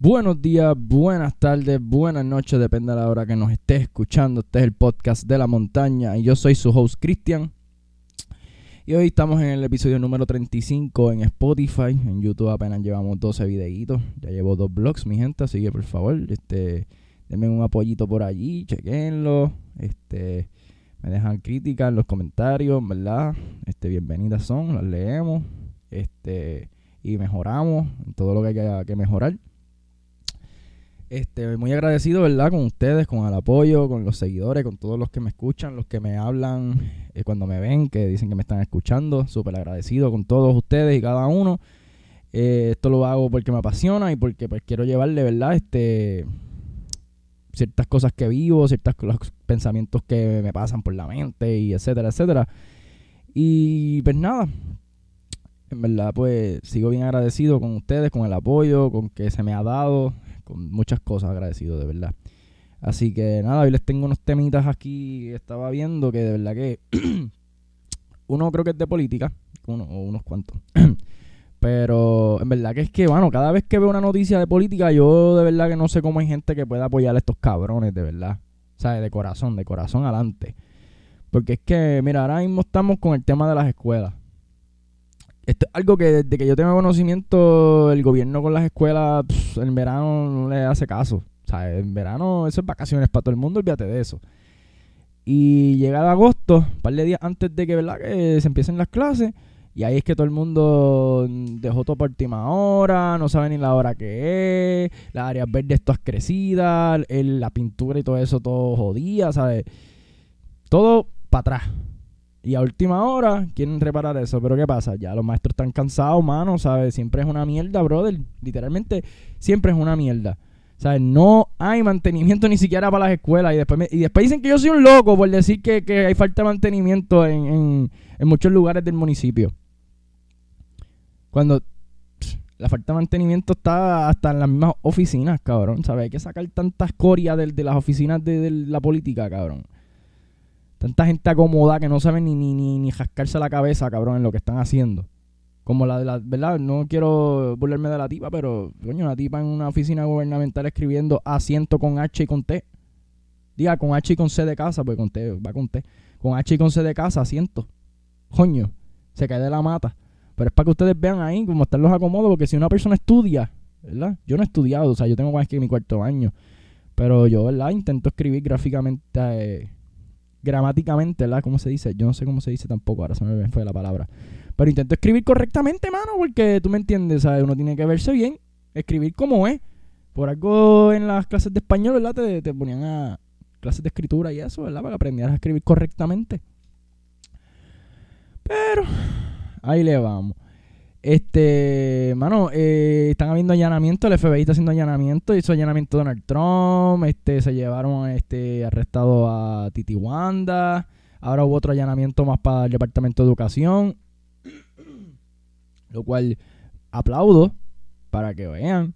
Buenos días, buenas tardes, buenas noches, depende de la hora que nos estés escuchando. Este es el podcast de la montaña y yo soy su host Cristian. Y hoy estamos en el episodio número 35 en Spotify. En YouTube apenas llevamos 12 videitos. Ya llevo dos blogs, mi gente, así que por favor, este, denme un apoyito por allí, chequenlo. Este, me dejan críticas en los comentarios, ¿verdad? Este, bienvenidas son, las leemos. Este, y mejoramos en todo lo que hay que mejorar. Este, muy agradecido, ¿verdad? Con ustedes, con el apoyo, con los seguidores, con todos los que me escuchan, los que me hablan eh, cuando me ven, que dicen que me están escuchando. Súper agradecido con todos ustedes y cada uno. Eh, esto lo hago porque me apasiona y porque pues, quiero llevarle, ¿verdad? Este, ciertas cosas que vivo, ciertos pensamientos que me pasan por la mente y etcétera, etcétera. Y pues nada, en verdad pues sigo bien agradecido con ustedes, con el apoyo, con que se me ha dado con muchas cosas agradecido, de verdad. Así que nada, hoy les tengo unos temitas aquí. Estaba viendo que de verdad que uno creo que es de política, uno o unos cuantos. Pero en verdad que es que, bueno, cada vez que veo una noticia de política, yo de verdad que no sé cómo hay gente que pueda apoyar a estos cabrones, de verdad. O sea, de corazón, de corazón adelante. Porque es que, mira, ahora mismo estamos con el tema de las escuelas. Esto es algo que desde que yo tengo conocimiento, el gobierno con las escuelas en verano no le hace caso. O sea, en verano eso es vacaciones para todo el mundo, olvídate de eso. Y llega agosto, un par de días antes de que, ¿verdad? se empiecen las clases, y ahí es que todo el mundo dejó todo por última hora, no sabe ni la hora que es, las áreas verdes todas crecidas, la pintura y todo eso todo jodía, ¿sabes? Todo para atrás. Y a última hora quieren reparar eso. Pero ¿qué pasa? Ya los maestros están cansados, mano, ¿sabes? Siempre es una mierda, brother. Literalmente, siempre es una mierda. ¿Sabes? No hay mantenimiento ni siquiera para las escuelas. Y después, y después dicen que yo soy un loco por decir que, hay falta de mantenimiento en, muchos lugares del municipio. Cuando la falta de mantenimiento está hasta en las mismas oficinas, cabrón. ¿Sabes? Hay que sacar tantas corias de, de las oficinas de, de la política, cabrón. Tanta gente acomoda que no saben ni, ni, ni, ni jascarse la cabeza, cabrón, en lo que están haciendo. Como la de la, ¿verdad? No quiero burlarme de la tipa, pero, coño, una tipa en una oficina gubernamental escribiendo asiento con H y con T. Diga, con H y con C de casa, pues con T, va con T. Con H y con C de casa, asiento. Coño, se cae de la mata. Pero es para que ustedes vean ahí cómo están los acomodos, porque si una persona estudia, ¿verdad? Yo no he estudiado, o sea, yo tengo más que mi cuarto año. Pero yo, ¿verdad? Intento escribir gráficamente eh, gramáticamente, ¿verdad? ¿Cómo se dice? Yo no sé cómo se dice tampoco, ahora se me fue la palabra. Pero intento escribir correctamente, mano, porque tú me entiendes, ¿sabes? Uno tiene que verse bien, escribir como es. Por algo en las clases de español, ¿verdad? Te, te ponían a clases de escritura y eso, ¿verdad? Para que aprendieras a escribir correctamente. Pero ahí le vamos. Este, mano, eh, están habiendo allanamientos, el FBI está haciendo allanamientos, hizo allanamiento Donald Trump, este, se llevaron este arrestado a Titi Wanda, ahora hubo otro allanamiento más para el Departamento de Educación, lo cual aplaudo para que vean,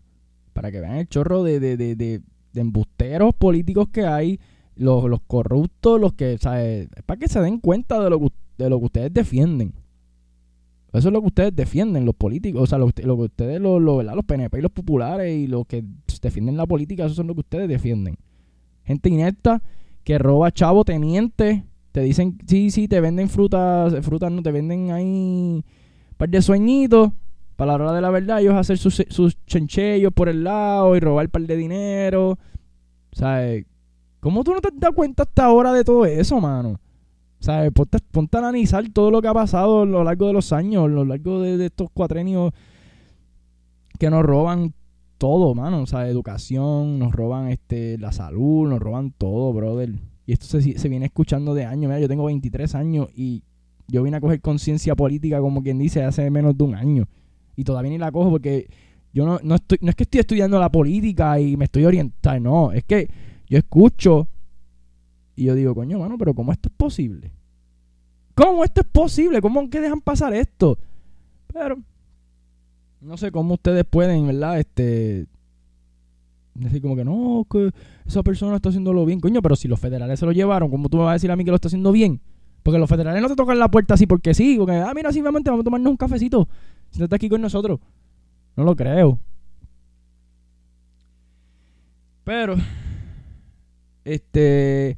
para que vean el chorro de, de, de, de, embusteros políticos que hay, los, los corruptos, los que, ¿sabes? para que se den cuenta de lo de lo que ustedes defienden. Eso es lo que ustedes defienden, los políticos. O sea, lo, que ustedes, lo, los PNP y los populares y los que defienden la política, eso es lo que ustedes defienden. Gente inepta que roba chavo, teniente. Te dicen, sí, sí, te venden frutas, frutas no, te venden ahí un par de sueñitos. Para la hora de la verdad, ellos hacer sus, sus chenchellos por el lado y robar un par de dinero. O sea, ¿cómo tú no te dado cuenta hasta ahora de todo eso, mano? ¿Sabes? Ponte, ponte, a analizar todo lo que ha pasado a lo largo de los años, a lo largo de, estos cuatrenios que nos roban todo, mano. O sea, educación, nos roban este la salud, nos roban todo, brother. Y esto se, se viene escuchando de años. Mira, yo tengo 23 años y yo vine a coger conciencia política, como quien dice, hace menos de un año. Y todavía ni la cojo porque yo no, no, estoy, no es que estoy estudiando la política y me estoy orientando, no. Es que yo escucho y yo digo, coño, mano, pero ¿cómo esto es posible? ¿Cómo esto es posible? ¿Cómo que dejan pasar esto? Pero no sé cómo ustedes pueden, ¿verdad? Este decir como que no, que esa persona está haciéndolo bien, coño, pero si los federales se lo llevaron, ¿cómo tú me vas a decir a mí que lo está haciendo bien? Porque los federales no te tocan la puerta así porque sí, porque ah, mira, simplemente vamos a tomarnos un cafecito. Si está aquí con nosotros. No lo creo. Pero, este,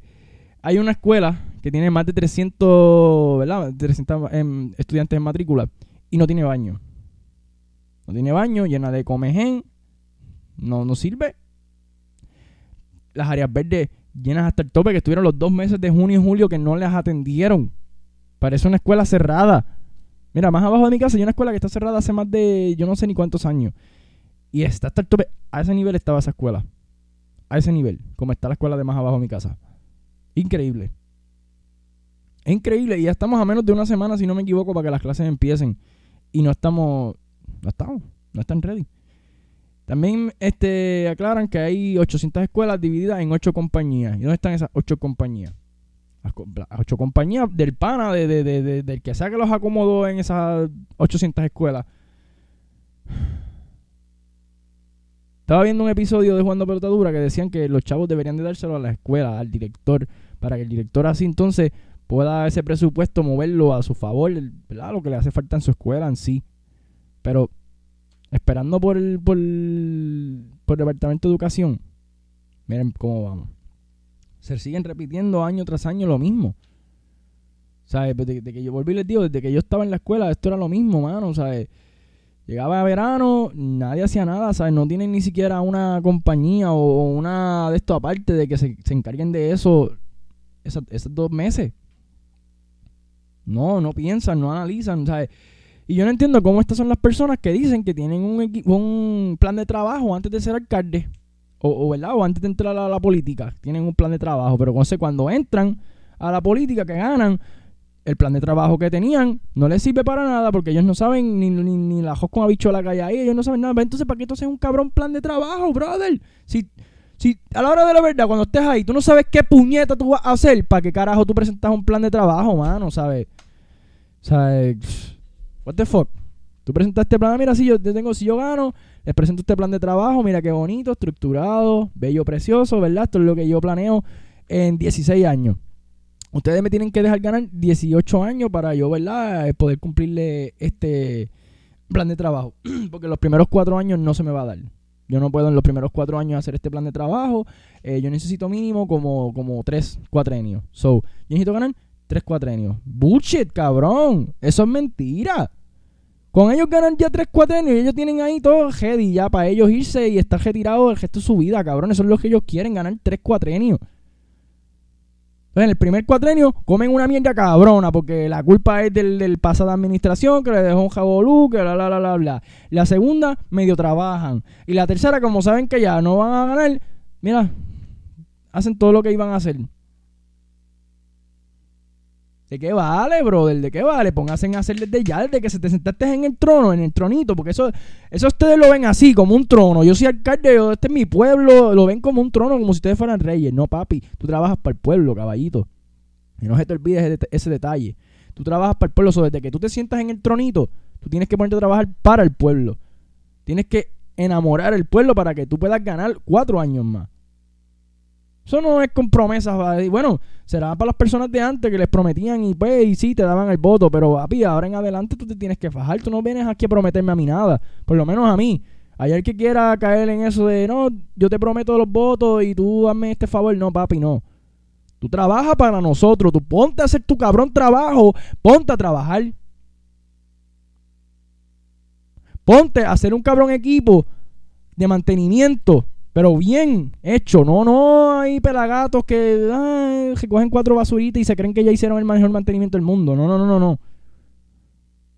hay una escuela que tiene más de 300, ¿verdad? 300 em, estudiantes en matrícula y no tiene baño. No tiene baño, llena de comején, no, no sirve. Las áreas verdes llenas hasta el tope, que estuvieron los dos meses de junio y julio que no las atendieron. Parece una escuela cerrada. Mira, más abajo de mi casa hay una escuela que está cerrada hace más de yo no sé ni cuántos años. Y está hasta el tope. A ese nivel estaba esa escuela. A ese nivel, como está la escuela de más abajo de mi casa. Increíble. Es increíble. Y ya estamos a menos de una semana, si no me equivoco, para que las clases empiecen. Y no estamos. No estamos. No están ready. También este, aclaran que hay 800 escuelas divididas en 8 compañías. ¿Y dónde están esas 8 compañías? Las, 8 compañías del pana, de, de, del que sea que los acomodó en esas 800 escuelas. Estaba viendo un episodio de Jugando Pelotadura que decían que los chavos deberían de dárselo a la escuela, al director, para que el director así entonces pueda ese presupuesto moverlo a su favor, ¿verdad? Lo que le hace falta en su escuela en sí. Pero esperando por el, por el, por el Departamento de Educación, miren cómo vamos. Se siguen repitiendo año tras año lo mismo. ¿Sabes? Desde, que yo volví les digo, desde que yo estaba en la escuela, esto era lo mismo, mano. ¿Sabes? Llegaba a verano, nadie hacía nada, ¿sabes? No tienen ni siquiera una compañía o una de esto aparte de que se, encarguen de eso esos, dos meses. No, no piensan, no analizan, ¿sabes? Y yo no entiendo cómo estas son las personas que dicen que tienen un, plan de trabajo antes de ser alcalde. O, ¿verdad? o antes de entrar a la política. Tienen un plan de trabajo. Pero cuando entran a la política, que ganan, el plan de trabajo que tenían no les sirve para nada porque ellos no saben ni, ni, ni la jos con habichuela que hay ahí. Ellos no saben nada. Entonces, ¿para qué tú haces un cabrón plan de trabajo, brother? Si, si a la hora de la verdad, cuando estés ahí, tú no sabes qué puñeta tú vas a hacer, ¿para qué carajo tú presentas un plan de trabajo, mano? ¿Sabes? ¿Sabes? What the fuck? Tú presentas este plan, mira, si yo tengo, si yo gano, les presento este plan de trabajo, mira qué bonito, estructurado, bello, precioso, ¿verdad? Esto es lo que yo planeo en 16 años. Ustedes me tienen que dejar ganar 18 años para yo, ¿verdad? Poder cumplirle este plan de trabajo. Porque los primeros cuatro años no se me va a dar. Yo no puedo en los primeros cuatro años hacer este plan de trabajo. Eh, yo necesito mínimo como, como tres cuatrenios. So, yo necesito ganar tres cuatrenios. Bullshit, cabrón. Eso es mentira. Con ellos ganan ya tres cuatrenios y ellos tienen ahí todo ready ya para ellos irse y estar retirados el gesto de su vida, cabrón. Eso es lo que ellos quieren, ganar tres cuatrenios. Entonces, en el primer cuatrenio comen una mierda cabrona porque la culpa es del, del pasado administración que le dejó un jabolú, que bla, bla, bla, bla, bla. La segunda, medio trabajan. Y la tercera, como saben que ya no van a ganar, mira, hacen todo lo que iban a hacer. ¿De qué vale, brother? ¿De qué vale? Pónganse a hacer desde ya, desde que se te sentaste en el trono, en el tronito, porque eso, eso ustedes lo ven así, como un trono. Yo soy alcalde, este es mi pueblo, lo ven como un trono, como si ustedes fueran reyes. No, papi, tú trabajas para el pueblo, caballito. Y no se te olvides ese, detalle. Tú trabajas para el pueblo, desde que tú te sientas en el tronito, tú tienes que ponerte a trabajar para el pueblo. Tienes que enamorar al pueblo para que tú puedas ganar cuatro años más. Eso no es con promesas. Bueno, será para las personas de antes que les prometían y pues y sí te daban el voto. Pero papi, ahora en adelante tú te tienes que fajar. Tú no vienes aquí a prometerme a mí nada. Por lo menos a mí. Ayer que quiera caer en eso de no, yo te prometo los votos y tú hazme este favor. No, papi, no. Tú trabajas para nosotros. Tú ponte a hacer tu cabrón trabajo. Ponte a trabajar. Ponte a hacer un cabrón equipo de mantenimiento pero bien hecho, no, no hay pelagatos que, cogen cuatro basuritas y se creen que ya hicieron el mejor mantenimiento del mundo. No, no, no, no, no.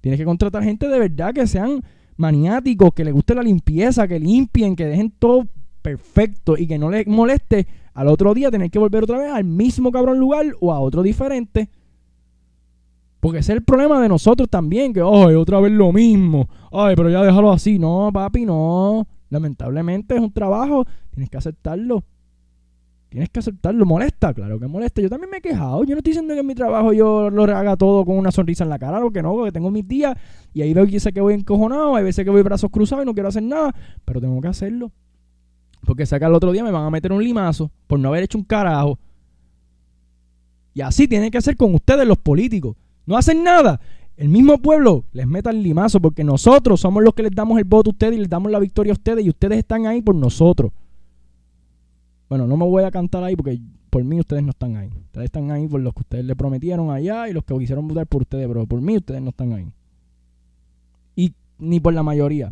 Tienes que contratar gente de verdad que sean maniáticos, que les guste la limpieza, que limpien, que dejen todo perfecto y que no les moleste al otro día tener que volver otra vez al mismo cabrón lugar o a otro diferente. Porque ese es el problema de nosotros también, que, ay, otra vez lo mismo. Ay, pero ya déjalo así. No, papi, no. Lamentablemente es un trabajo, tienes que aceptarlo. Tienes que aceptarlo. ¿Molesta? Claro que molesta. Yo también me he quejado. Yo no estoy diciendo que en mi trabajo yo lo haga todo con una sonrisa en la cara. Lo que no, porque tengo mis días y ahí veo que sé que voy encojonado. Hay veces que voy brazos cruzados y no quiero hacer nada. Pero tengo que hacerlo. Porque que al otro día me van a meter un limazo por no haber hecho un carajo. Y así tiene que ser con ustedes los políticos. No hacen nada el mismo pueblo les meta el limazo porque nosotros somos los que les damos el voto a ustedes y les damos la victoria a ustedes y ustedes están ahí por nosotros. Bueno, no me voy a cantar ahí porque por mí ustedes no están ahí. Ustedes están ahí por los que ustedes le prometieron allá y los que quisieron votar por ustedes, pero por mí ustedes no están ahí. Y ni por la mayoría.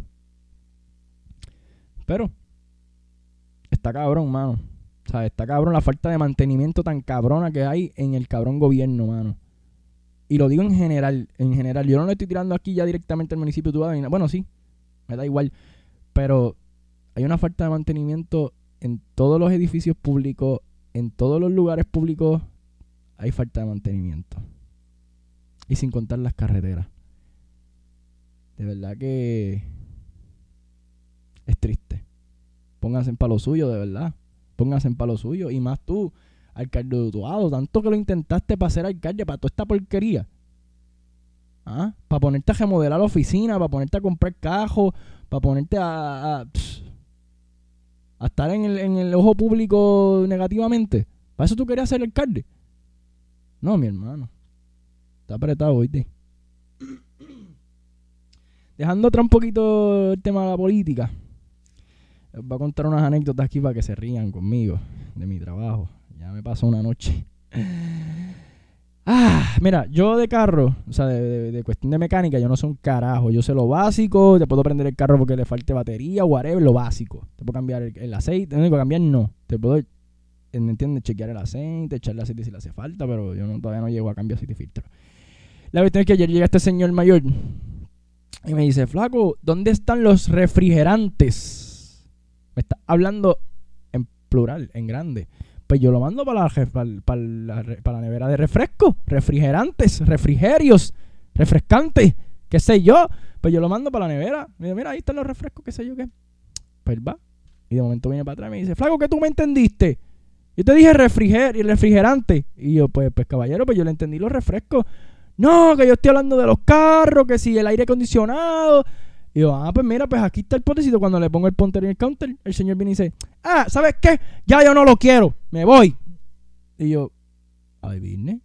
Pero está cabrón, mano. O sea, está cabrón la falta de mantenimiento tan cabrona que hay en el cabrón gobierno, mano. Y lo digo en general, en general. Yo no le estoy tirando aquí ya directamente al municipio de Tubada. Bueno, sí, me da igual. Pero hay una falta de mantenimiento en todos los edificios públicos, en todos los lugares públicos. Hay falta de mantenimiento. Y sin contar las carreteras. De verdad que es triste. Pónganse en palo suyo, de verdad. Pónganse en palo suyo. Y más tú, alcalde de Utuado. Tanto que lo intentaste para ser alcalde, para toda esta porquería. ¿Ah? Para ponerte a remodelar la oficina, para ponerte a comprar cajos, para ponerte a, a, estar en el, en el ojo público negativamente. ¿Para eso tú querías ser alcalde? No, mi hermano. Está apretado, oíste. Dejando atrás un poquito el tema de la política. Les voy a contar unas anécdotas aquí para que se rían conmigo de mi trabajo. Ya me pasó una noche. Ah, mira, yo de carro, o sea, de, cuestión de mecánica, yo no sé un carajo. Yo sé lo básico, te puedo prender el carro porque le falte batería, whatever, lo básico. Te puedo cambiar el, aceite, no digo cambiar, no. Te puedo, ¿me entiendes? Chequear el aceite, echarle aceite si le hace falta, pero yo todavía no llego a cambiar aceite y filtro. La cuestión es que ayer llega este señor mayor y me dice, flaco, ¿dónde están los refrigerantes? Me está hablando en plural, en grande. Pues yo lo mando para la, para, la, nevera de refresco, refrigerantes, refrigerios, refrescantes, qué sé yo. Pues yo lo mando para la nevera. Mira, mira, ahí están los refrescos, qué sé yo qué. Pues va. Y de momento viene para atrás y me dice, flaco, ¿qué tú me entendiste? Yo te dije refriger refrigerante. Y yo, pues, pues caballero, pues yo le entendí los refrescos. No, que yo estoy hablando de los carros, que si el aire acondicionado. Y yo, ah, pues mira, pues aquí está el potecito. Cuando le pongo el punter en el counter, el señor viene y dice, ah, ¿sabes qué? Ya yo no lo quiero, me voy. Y yo, ay, vine.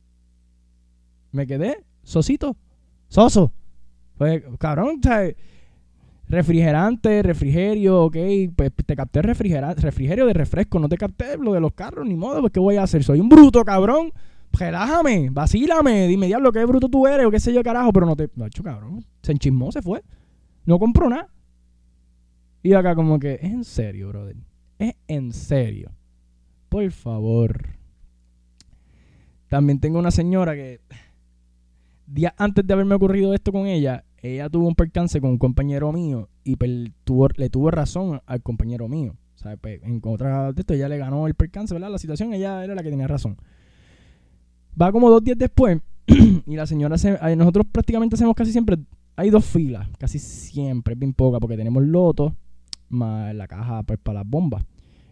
Me quedé sosito, soso. Pues, cabrón, ¿sabes? refrigerante, refrigerio, ok, pues te capté refrigerante, refrigerio de refresco, no te capté lo de los carros, ni modo, pues ¿qué voy a hacer? Soy un bruto, cabrón relájame, vacílame, dime, diablo, qué bruto tú eres o qué sé yo, carajo, pero no te. No, hecho, cabrón. Se enchismó, se fue. No compró nada. Y acá, como que, es en serio, brother. Es en serio. Por favor. También tengo una señora que. Días antes de haberme ocurrido esto con ella, ella tuvo un percance con un compañero mío y le tuvo razón al compañero mío. O sea, pues, en otra de esto, ella le ganó el percance, ¿verdad? La situación, ella era la que tenía razón. Va como dos días después y la señora, se, nosotros prácticamente hacemos casi siempre, hay dos filas, casi siempre, bien poca, porque tenemos loto más la caja pues, para las bombas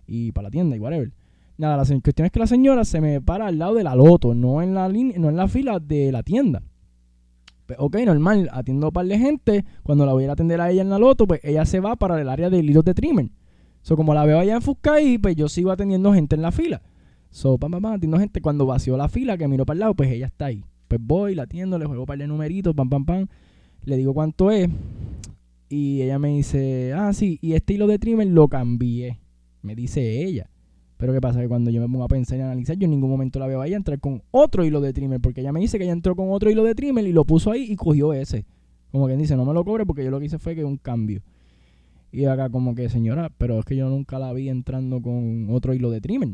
y para la tienda y whatever. Nada, la cuestión es que la señora se me para al lado de la loto, no en la, línea, no en la fila de la tienda. Pues, ok, normal, atiendo a un par de gente. Cuando la voy a atender a ella en la loto, pues ella se va para el área de hilos de trimmer. So, como la veo allá en y pues yo sigo atendiendo gente en la fila. So, pam, pam, pam, atiendo gente. Cuando vació la fila, que miro para el lado, pues ella está ahí. Pues voy, la atiendo, le juego un par de numeritos, pam, pam, pam. Le digo cuánto es. Y ella me dice, ah, sí, y este hilo de trimmer lo cambié. Me dice ella. Pero ¿qué pasa? Que cuando yo me pongo a pensar y analizar, yo en ningún momento la veo ahí entrar con otro hilo de trimmer. Porque ella me dice que ella entró con otro hilo de trimmer y lo puso ahí y cogió ese. Como quien dice, no me lo cobre porque yo lo que hice fue que un cambio. Y acá como que, señora, pero es que yo nunca la vi entrando con otro hilo de trimmer.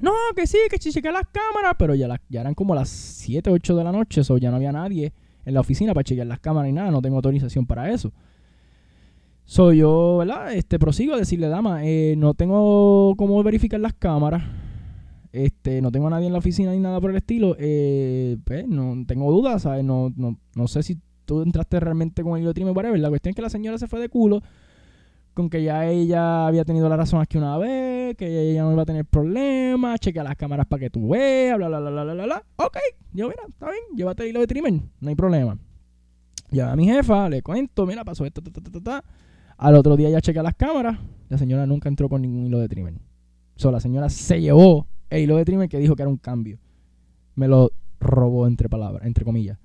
No, que sí, que chequeé las cámaras, pero ya, ya eran como las 7, 8 de la noche, o ya no había nadie en la oficina para chequear las cámaras y nada, no tengo autorización para eso. Soy yo, ¿verdad? Este, prosigo a decirle, dama, eh, no tengo cómo verificar las cámaras. Este, no tengo a nadie en la oficina ni nada por el estilo. Eh, pues, no tengo dudas, ¿sabes? No, no, no sé si tú entraste realmente con el hilo o whatever. La cuestión es que la señora se fue de culo con que ya ella había tenido la razón aquí una vez, que ella no iba a tener problemas, chequea las cámaras para que tú veas, bla, bla, bla, bla, bla, bla. Ok, yo, mira, está bien, llévate el hilo de trimmer, no hay problema. Ya a mi jefa, le cuento, mira, pasó esto, ta, ta, ta, ta. Al otro día ya chequea las cámaras, la señora nunca entró con ningún hilo de trimmer. So, la señora se llevó el hilo de trimmer que dijo que era un cambio. Me lo robó entre palabras, entre comillas.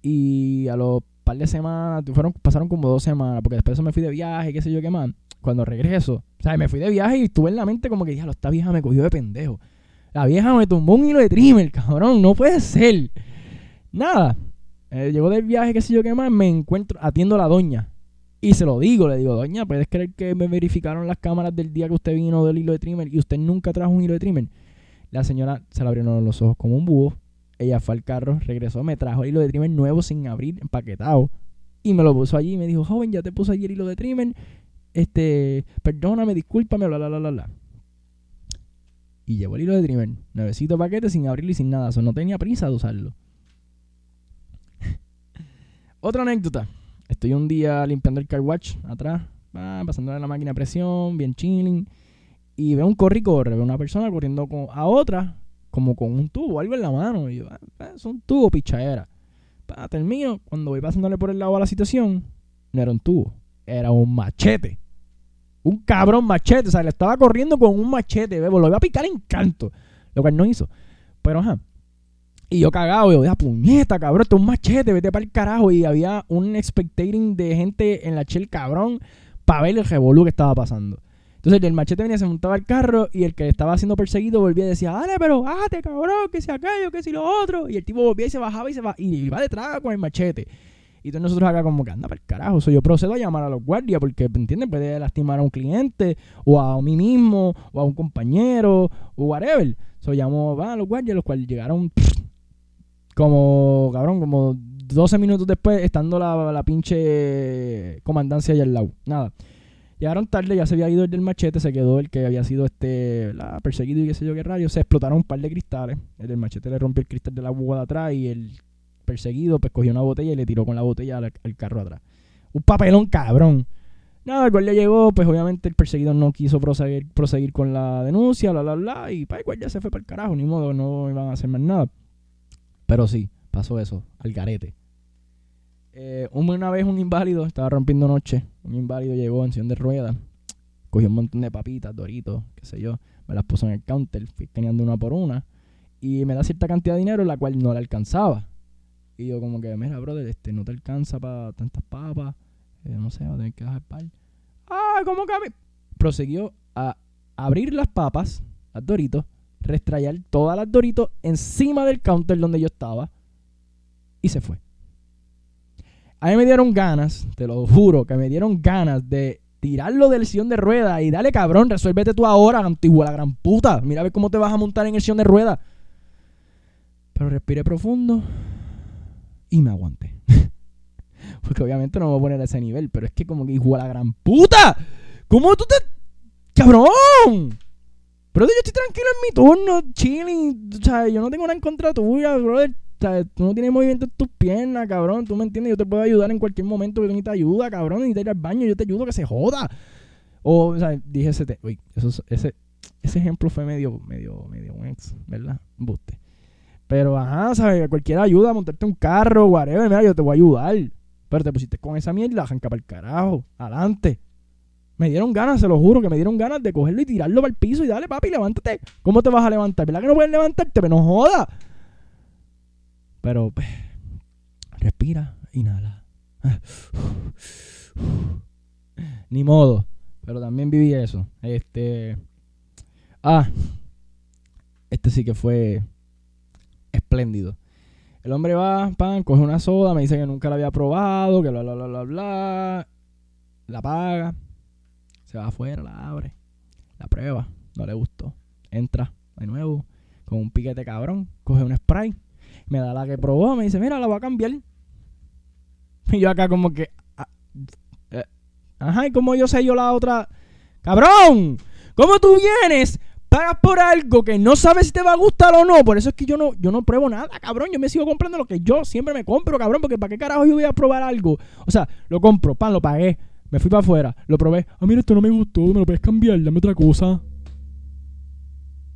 Y a los par de semanas, fueron, pasaron como dos semanas, porque después de eso me fui de viaje, qué sé yo qué más. Cuando regreso, o sea, me fui de viaje y estuve en la mente como que, diablo, esta vieja me cogió de pendejo. La vieja me tumbó un hilo de trimmer, cabrón, no puede ser. Nada. Eh, llegó del viaje, qué sé yo qué más, me encuentro, atiendo a la doña. Y se lo digo, le digo, doña, ¿puedes creer que me verificaron las cámaras del día que usted vino del hilo de trimmer y usted nunca trajo un hilo de trimmer? La señora se le abrieron los ojos como un búho. Ella fue al carro, regresó, me trajo el hilo de trimmer nuevo sin abrir, empaquetado. Y me lo puso allí y me dijo, joven, ya te puse el hilo de trimmer. Este, perdóname, discúlpame, bla, bla, bla, bla, bla. Y llevó el hilo de trimmer, nuevecito paquete sin abrirlo y sin nada. Eso no tenía prisa de usarlo. Otra anécdota. Estoy un día limpiando el car watch atrás, pasándole la máquina de presión, bien chilling. Y veo un corre y corre, veo una persona corriendo con, a otra, como con un tubo, algo en la mano. Y yo, ah, es un tubo, pichadera. Para mío, cuando voy pasándole por el lado a la situación, no era un tubo, era un machete. Un cabrón machete, o sea, le estaba corriendo con un machete, bebo, lo iba a picar en canto, lo cual no hizo. Pero ajá, y yo cagado, yo, puñeta, cabrón, esto es un machete, vete para el carajo. Y había un expectating de gente en la chel, cabrón, para ver el revolú que estaba pasando. Entonces el machete venía, se montaba al carro y el que estaba siendo perseguido volvía y decía, dale, pero bájate, cabrón, que si aquello, que si lo otro. Y el tipo volvía y se bajaba y se va, y iba detrás con el machete. Y entonces nosotros acá como que anda para el carajo. So, yo procedo a llamar a los guardias porque, ¿entiendes? Puede lastimar a un cliente o a mí mismo o a un compañero o whatever. So llamo a los guardias, los cuales llegaron como, cabrón, como 12 minutos después, estando la, la pinche comandancia allá al lado. Nada. Llegaron tarde, ya se había ido el del machete, se quedó el que había sido este la perseguido y qué sé yo qué rayos. Se explotaron un par de cristales. El del machete le rompió el cristal de la búho de atrás y el perseguido pues cogió una botella y le tiró con la botella al, carro atrás. Un papelón cabrón. Nada, el le llegó, pues obviamente el perseguido no quiso proseguir, con la denuncia, bla, bla, bla, y pues el ya se fue para el carajo, ni modo, no iban a hacer más nada. Pero sí, pasó eso, al garete. Eh, una vez un inválido estaba rompiendo noche. Un inválido llegó en sillón de ruedas. Cogió un montón de papitas, doritos, qué sé yo. Me las puso en el counter, fui teniendo una por una. Y me da cierta cantidad de dinero, la cual no le alcanzaba. Y yo como que, mira, brother, este, no te alcanza para tantas papas. Eh, no sé, va a tener que dejar par. Ah, ¿cómo que a Prosiguió a abrir las papas, las doritos, restrayar todas las Doritos encima del counter donde yo estaba y se fue. A mí me dieron ganas, te lo juro, que me dieron ganas de tirarlo del sillón de rueda y dale cabrón, resuélvete tú ahora, antigua la gran puta. Mira a ver cómo te vas a montar en el sillón de rueda. Pero respiré profundo y me aguanté. Porque obviamente no me voy a poner a ese nivel, pero es que como que igual la gran puta. ¿Cómo tú te... ¡Cabrón! Pero yo estoy tranquilo en mi turno, chilling. O sea, yo no tengo nada en contra tuya, brother. Sea, tú no tienes movimiento en tus piernas, cabrón. Tú me entiendes, yo te puedo ayudar en cualquier momento que tú necesitas ayuda, cabrón. Necesitas ir al baño, yo te ayudo que se joda. O, o sea, dije ese, uy, eso, ese, ese ejemplo fue medio, medio, medio ex, ¿verdad? Buste. Pero, ajá, ¿sabes? Cualquier ayuda, montarte un carro, whatever, mira, yo te voy a ayudar. Pero te pusiste con esa mierda, arranca para el carajo. Adelante. Me dieron ganas, se lo juro, que me dieron ganas de cogerlo y tirarlo para el piso y dale, papi, levántate. ¿Cómo te vas a levantar? ¿Verdad que no puedes levantarte? Pero no joda. Pero, pues, respira, inhala. Ni modo. Pero también viví eso. Este. Ah. Este sí que fue espléndido. El hombre va, pan, coge una soda, me dice que nunca la había probado, que bla, bla, bla, bla, bla. La paga se va afuera, la abre, la prueba, no le gustó. Entra de nuevo con un piquete cabrón, coge un spray, me da la que probó, me dice, mira, la voy a cambiar. Y yo acá como que, ah, eh, ajá, y como yo sé yo la otra, cabrón, ¿cómo tú vienes? Pagas por algo que no sabes si te va a gustar o no. Por eso es que yo no, yo no pruebo nada, cabrón. Yo me sigo comprando lo que yo siempre me compro, cabrón. Porque ¿para qué carajo yo voy a probar algo? O sea, lo compro, pan, lo pagué. Me fui para afuera, lo probé. Ah, mira, esto no me gustó, me lo puedes cambiar, dame otra cosa.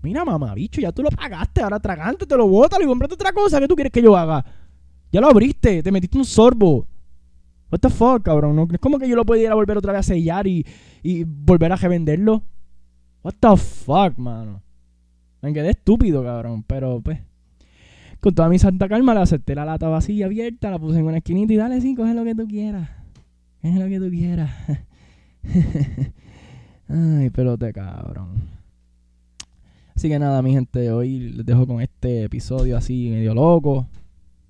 Mira, mamá, bicho, ya tú lo pagaste, ahora tragante, te lo botas y compraste otra cosa. ¿Qué tú quieres que yo haga? Ya lo abriste, te metiste un sorbo. What the fuck, cabrón. ¿No? Es como que yo lo pudiera volver otra vez a sellar y, y volver a revenderlo. What the fuck, mano. Me quedé estúpido, cabrón. Pero, pues. con toda mi santa calma, le acepté la lata vacía abierta, la puse en una esquinita y dale, sí, coge lo que tú quieras. Coge lo que tú quieras. Ay, pelote cabrón. Así que nada, mi gente, hoy les dejo con este episodio así medio loco.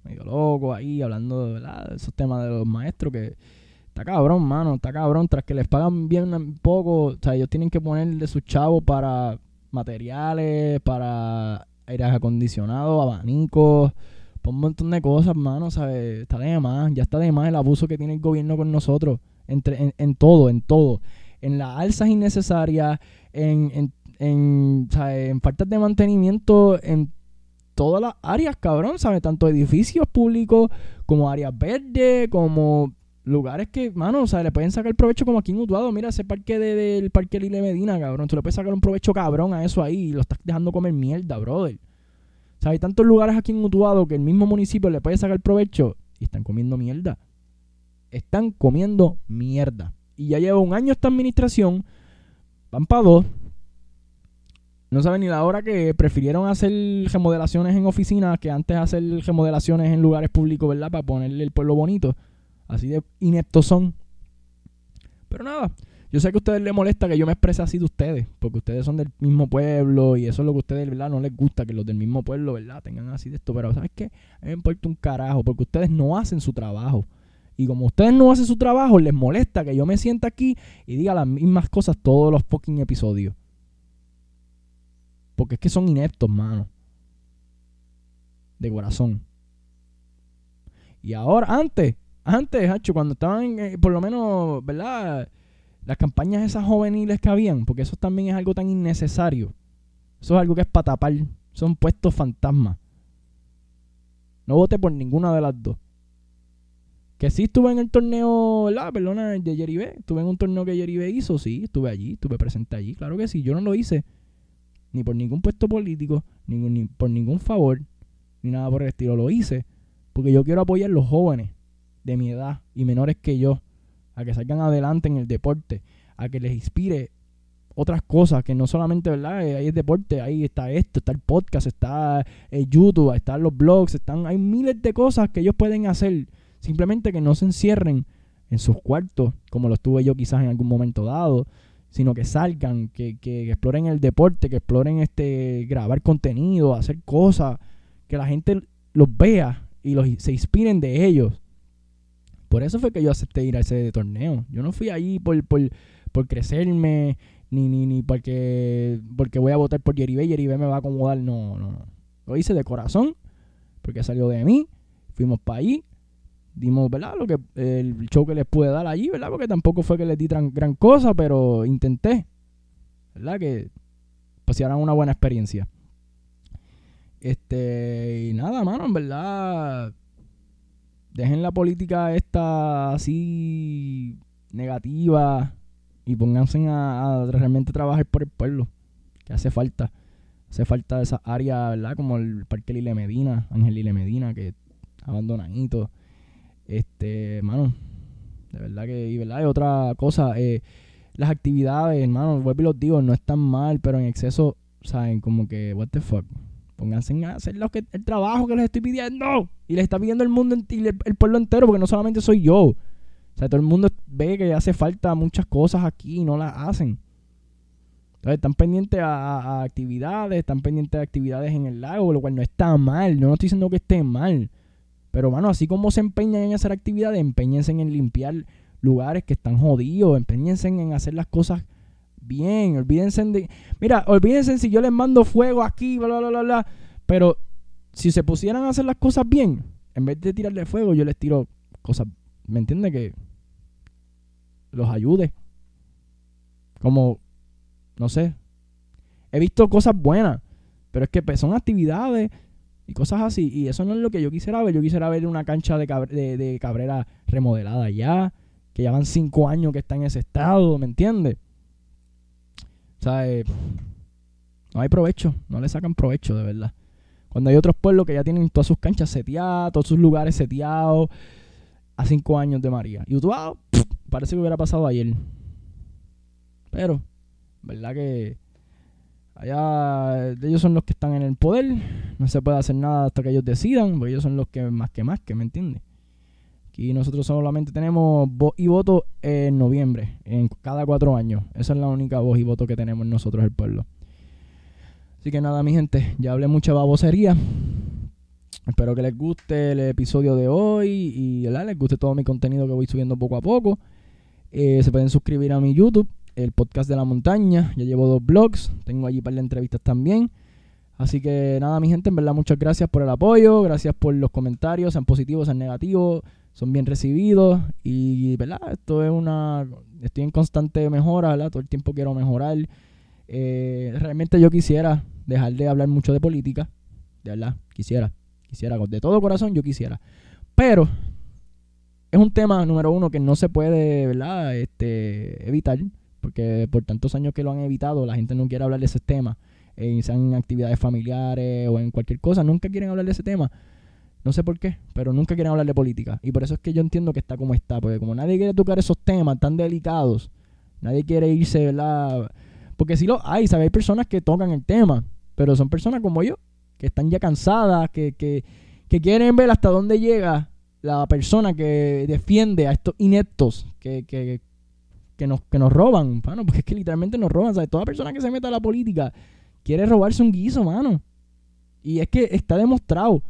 Medio loco ahí, hablando de, esos temas de los maestros que está cabrón, mano, está cabrón. Tras que les pagan bien poco, o sea, ellos tienen que poner de sus chavos para materiales, para aires acondicionados, abanicos, por un montón de cosas, mano, ¿sabes? Está de más, ya está de más el abuso que tiene el gobierno con nosotros, entre, en, todo, en todo. En las alzas innecesarias, en, en, en, en faltas de mantenimiento, en todas las áreas, cabrón, ¿sabes? Tanto edificios públicos como áreas verdes, como lugares que, mano, o le pueden sacar provecho como aquí en Utuado. Mira ese parque del parque Lile Medina, cabrón. Tú le puedes sacar un provecho cabrón a eso ahí y lo estás dejando comer mierda, brother. O sea, hay tantos lugares aquí en Utuado que el mismo municipio le puede sacar provecho y están comiendo mierda. Están comiendo mierda. Y ya lleva un año esta administración. Van para dos. No saben ni la hora que prefirieron hacer remodelaciones en oficinas que antes hacer remodelaciones en lugares públicos, ¿verdad? Para ponerle el pueblo bonito. Así de ineptos son. Pero nada, yo sé que a ustedes les molesta que yo me exprese así de ustedes, porque ustedes son del mismo pueblo y eso es lo que a ustedes, ¿verdad? No les gusta que los del mismo pueblo, ¿verdad? Tengan así de esto. Pero ¿sabes qué? A mí me importa un carajo, porque ustedes no hacen su trabajo. Y como ustedes no hacen su trabajo, les molesta que yo me sienta aquí y diga las mismas cosas todos los fucking episodios. Porque es que son ineptos, mano. De corazón. Y ahora, antes, antes, Hacho, cuando estaban, eh, por lo menos, ¿verdad? Las campañas esas juveniles que habían, porque eso también es algo tan innecesario. Eso es algo que es para tapar. Son puestos fantasmas. No voté por ninguna de las dos. Que sí estuve en el torneo, ¿verdad? Perdona, de Jerry B. Estuve en un torneo que Jerry B hizo, sí. Estuve allí, estuve presente allí. Claro que sí. Yo no lo hice ni por ningún puesto político, ni, por ningún favor, ni nada por el estilo. Lo hice porque yo quiero apoyar a los jóvenes de mi edad y menores que yo a que salgan adelante en el deporte, a que les inspire otras cosas que no solamente, ¿verdad? Eh, ahí es deporte, ahí está esto, está el podcast, está el YouTube, están los blogs, están hay miles de cosas que ellos pueden hacer, simplemente que no se encierren en sus cuartos, como lo estuve yo quizás en algún momento dado, sino que salgan, que, que, exploren el deporte, que exploren este grabar contenido, hacer cosas, que la gente los vea y los, se inspiren de ellos. Por eso fue que yo acepté ir a ese torneo. Yo no fui ahí por, por, por crecerme, ni, ni, ni porque, porque voy a votar por Jerry B. Jerry B me va a acomodar. No, no, no. Lo hice de corazón, porque salió de mí. Fuimos para ahí. Dimos, ¿verdad? Lo que, el show que les pude dar allí, ¿verdad? Porque tampoco fue que les di gran, gran cosa, pero intenté. ¿Verdad? Que pasaran una buena experiencia. Este, y nada, mano, en verdad dejen la política esta así negativa y pónganse a, realmente trabajar por el pueblo, que hace falta. Hace falta esa área, ¿verdad? Como el Parque Lile Medina, Ángel Lile Medina, que abandonadito. Este, hermano, de verdad que, y verdad, y otra cosa, eh, las actividades, hermano, vuelvo y los digo, no están mal, pero en exceso, saben, como que, what the fuck. Pónganse a hacer lo que, el trabajo que les estoy pidiendo. Y les está pidiendo el mundo y el, pueblo entero, porque no solamente soy yo. O sea, todo el mundo ve que hace falta muchas cosas aquí y no las hacen. Entonces están pendientes a, actividades, están pendientes de actividades en el lago, lo cual no está mal. No, estoy diciendo que esté mal. Pero, bueno, así como se empeñan en hacer actividades, empeñense en limpiar lugares que están jodidos, empeñense en hacer las cosas bien. Olvídense de. Mira, olvídense si yo les mando fuego aquí, bla, bla, bla, bla. Pero si se pusieran a hacer las cosas bien, en vez de tirarle fuego, yo les tiro cosas. ¿Me entiende? Que los ayude. Como, no sé. He visto cosas buenas, pero es que pues, son actividades y cosas así. Y eso no es lo que yo quisiera ver. Yo quisiera ver una cancha de, de Cabrera remodelada ya, que llevan cinco años que está en ese estado, ¿me entiendes? O sea, eh, no hay provecho, no le sacan provecho de verdad. Cuando hay otros pueblos que ya tienen todas sus canchas seteadas, todos sus lugares seteados, a cinco años de María. Y Utuado, parece que hubiera pasado ayer. Pero, verdad que Allá ellos son los que están en el poder. No se puede hacer nada hasta que ellos decidan, porque ellos son los que más que más, que me entiendes. Aquí nosotros solamente tenemos voz y voto en noviembre, en cada cuatro años. Esa es la única voz y voto que tenemos nosotros, el pueblo. Así que nada, mi gente, ya hablé mucha babosería. Espero que les guste el episodio de hoy y les guste todo mi contenido que voy subiendo poco a poco. Eh, se pueden suscribir a mi YouTube, el podcast de la montaña. Ya llevo dos blogs, tengo allí para las entrevistas también. Así que nada, mi gente, en verdad muchas gracias por el apoyo, gracias por los comentarios, sean positivos, sean negativos, son bien recibidos y, ¿verdad? Esto es una... Estoy en constante mejora, ¿verdad? Todo el tiempo quiero mejorar. Eh, realmente yo quisiera dejar de hablar mucho de política, de verdad, quisiera, quisiera, de todo corazón yo quisiera. Pero es un tema, número uno, que no se puede, ¿verdad? Este, evitar, porque por tantos años que lo han evitado, la gente no quiere hablar de ese tema, eh, sean en actividades familiares o en cualquier cosa, nunca quieren hablar de ese tema. No sé por qué, pero nunca quieren hablar de política. Y por eso es que yo entiendo que está como está, porque como nadie quiere tocar esos temas tan delicados, nadie quiere irse, ¿verdad? Porque si lo hay, ¿sabes? Hay personas que tocan el tema, pero son personas como yo, que están ya cansadas, que, que, que quieren ver hasta dónde llega la persona que defiende a estos ineptos que, que, que, nos, que nos roban, mano, porque es que literalmente nos roban, ¿sabes? Toda persona que se meta a la política quiere robarse un guiso, mano. Y es que está demostrado,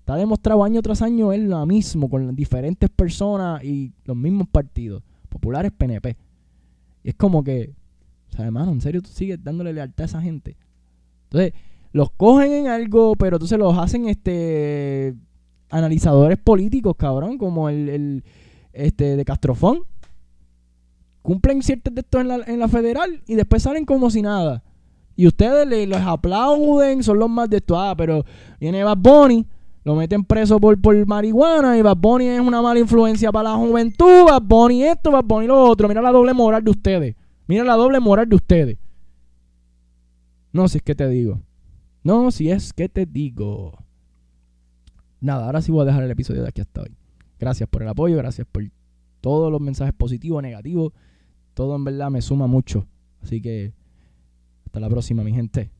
está demostrado año tras año es lo mismo con diferentes personas y los mismos partidos, populares PNP. Y es como que, ¿sabes, mano? ¿En serio tú sigues dándole lealtad a esa gente? Entonces, los cogen en algo, pero entonces los hacen este analizadores políticos, cabrón, como el, el este de Castrofón. Cumplen ciertos de estos en la, en la federal y después salen como si nada. Y ustedes le, les aplauden, son los más de esto. Ah, pero viene Bad Bunny, lo meten preso por, por marihuana y Bad Bunny es una mala influencia para la juventud. Bad Bunny esto, Bad Bunny lo otro. Mira la doble moral de ustedes. Mira la doble moral de ustedes. No, si es que te digo. No, si es que te digo. Nada, ahora sí voy a dejar el episodio de aquí hasta hoy. Gracias por el apoyo, gracias por todos los mensajes positivos, negativos. Todo en verdad me suma mucho. Así que hasta la próxima, mi gente.